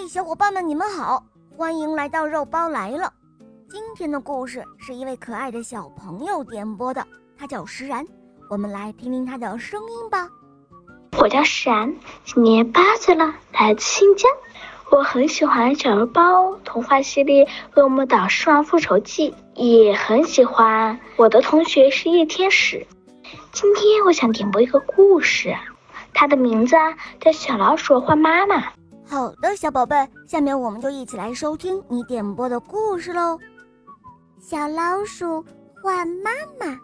嘿，小伙伴们，你们好，欢迎来到肉包来了。今天的故事是一位可爱的小朋友点播的，他叫石然，我们来听听他的声音吧。我叫石然，今年八岁了，来自新疆。我很喜欢小肉包童话系列《恶魔岛狮王复仇记》，也很喜欢我的同学是夜天使。今天我想点播一个故事，它的名字叫《小老鼠换妈妈》。好的，小宝贝，下面我们就一起来收听你点播的故事喽。小老鼠换妈妈。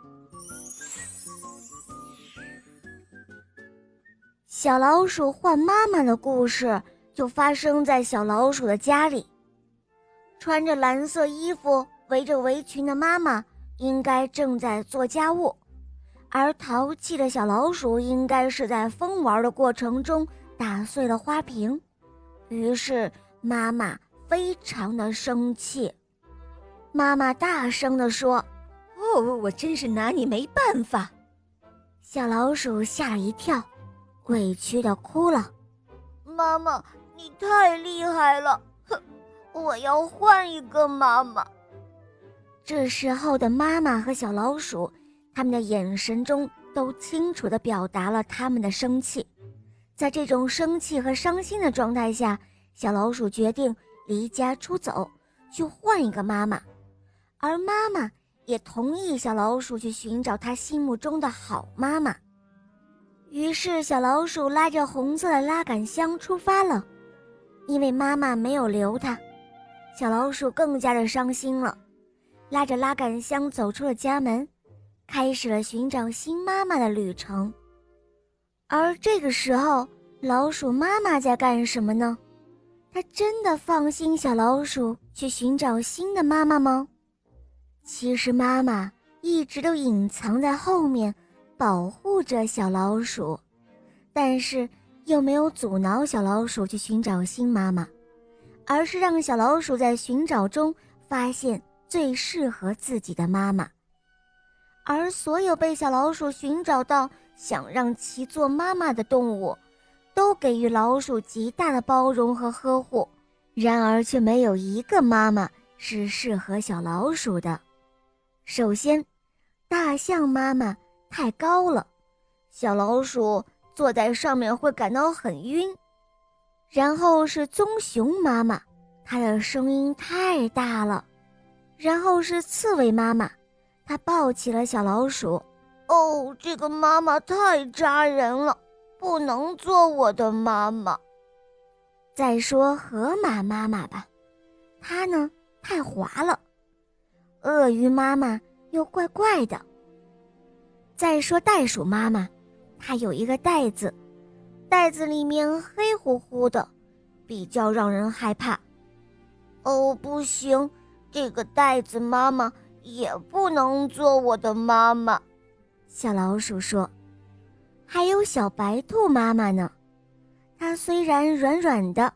小老鼠换妈妈的故事就发生在小老鼠的家里。穿着蓝色衣服、围着围裙的妈妈应该正在做家务，而淘气的小老鼠应该是在疯玩的过程中打碎了花瓶。于是妈妈非常的生气，妈妈大声地说：“哦，我真是拿你没办法！”小老鼠吓了一跳，委屈的哭了：“妈妈，你太厉害了！哼，我要换一个妈妈。”这时候的妈妈和小老鼠，他们的眼神中都清楚地表达了他们的生气。在这种生气和伤心的状态下，小老鼠决定离家出走，去换一个妈妈，而妈妈也同意小老鼠去寻找她心目中的好妈妈。于是，小老鼠拉着红色的拉杆箱出发了，因为妈妈没有留它，小老鼠更加的伤心了。拉着拉杆箱走出了家门，开始了寻找新妈妈的旅程。而这个时候，老鼠妈妈在干什么呢？她真的放心小老鼠去寻找新的妈妈吗？其实妈妈一直都隐藏在后面，保护着小老鼠，但是又没有阻挠小老鼠去寻找新妈妈，而是让小老鼠在寻找中发现最适合自己的妈妈。而所有被小老鼠寻找到。想让其做妈妈的动物，都给予老鼠极大的包容和呵护，然而却没有一个妈妈是适合小老鼠的。首先，大象妈妈太高了，小老鼠坐在上面会感到很晕；然后是棕熊妈妈，它的声音太大了；然后是刺猬妈妈，它抱起了小老鼠。哦，这个妈妈太扎人了，不能做我的妈妈。再说河马妈妈吧，它呢太滑了。鳄鱼妈妈又怪怪的。再说袋鼠妈妈，它有一个袋子，袋子里面黑乎乎的，比较让人害怕。哦，不行，这个袋子妈妈也不能做我的妈妈。小老鼠说：“还有小白兔妈妈呢，它虽然软软的，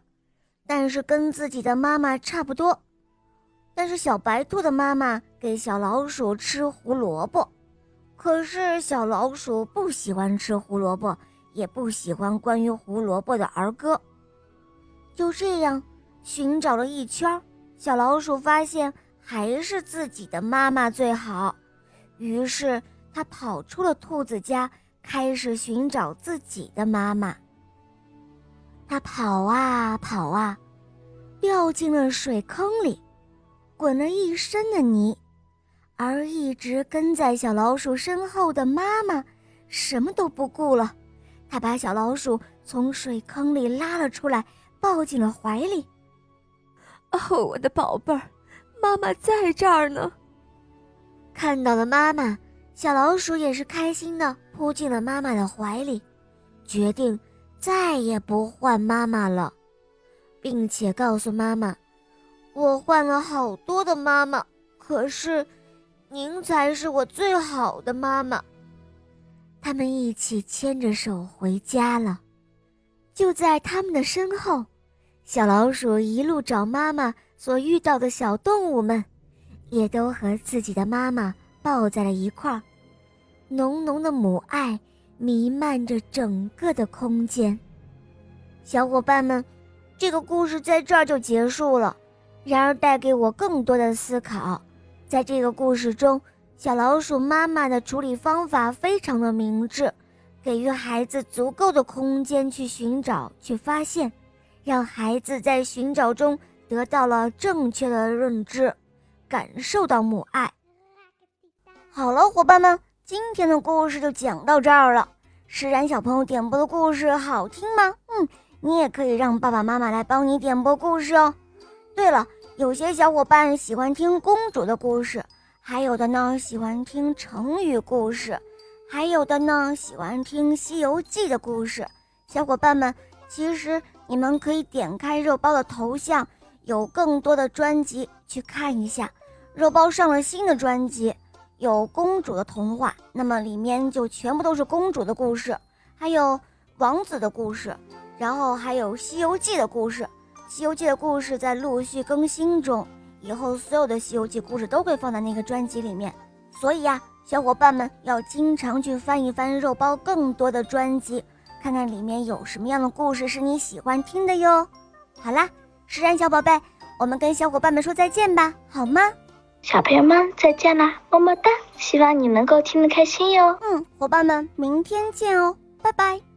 但是跟自己的妈妈差不多。但是小白兔的妈妈给小老鼠吃胡萝卜，可是小老鼠不喜欢吃胡萝卜，也不喜欢关于胡萝卜的儿歌。就这样寻找了一圈，小老鼠发现还是自己的妈妈最好，于是。”他跑出了兔子家，开始寻找自己的妈妈。他跑啊跑啊，掉进了水坑里，滚了一身的泥。而一直跟在小老鼠身后的妈妈，什么都不顾了，他把小老鼠从水坑里拉了出来，抱进了怀里。哦，我的宝贝儿，妈妈在这儿呢。看到了妈妈。小老鼠也是开心的，扑进了妈妈的怀里，决定再也不换妈妈了，并且告诉妈妈：“我换了好多的妈妈，可是您才是我最好的妈妈。”他们一起牵着手回家了。就在他们的身后，小老鼠一路找妈妈所遇到的小动物们，也都和自己的妈妈抱在了一块儿。浓浓的母爱弥漫着整个的空间。小伙伴们，这个故事在这儿就结束了。然而，带给我更多的思考。在这个故事中，小老鼠妈妈的处理方法非常的明智，给予孩子足够的空间去寻找、去发现，让孩子在寻找中得到了正确的认知，感受到母爱。好了，伙伴们，今天的故事就讲到这儿了。释然小朋友点播的故事好听吗？嗯，你也可以让爸爸妈妈来帮你点播故事哦。对了。有些小伙伴喜欢听公主的故事，还有的呢喜欢听成语故事，还有的呢喜欢听《西游记》的故事。小伙伴们，其实你们可以点开肉包的头像，有更多的专辑去看一下。肉包上了新的专辑，有公主的童话，那么里面就全部都是公主的故事，还有王子的故事，然后还有《西游记》的故事。《西游记》的故事在陆续更新中，以后所有的《西游记》故事都会放在那个专辑里面。所以呀，小伙伴们要经常去翻一翻肉包更多的专辑，看看里面有什么样的故事是你喜欢听的哟。好啦，释然小宝贝，我们跟小伙伴们说再见吧，好吗？小朋友们再见啦，么么哒！希望你能够听得开心哟。嗯，伙伴们，明天见哦，拜拜。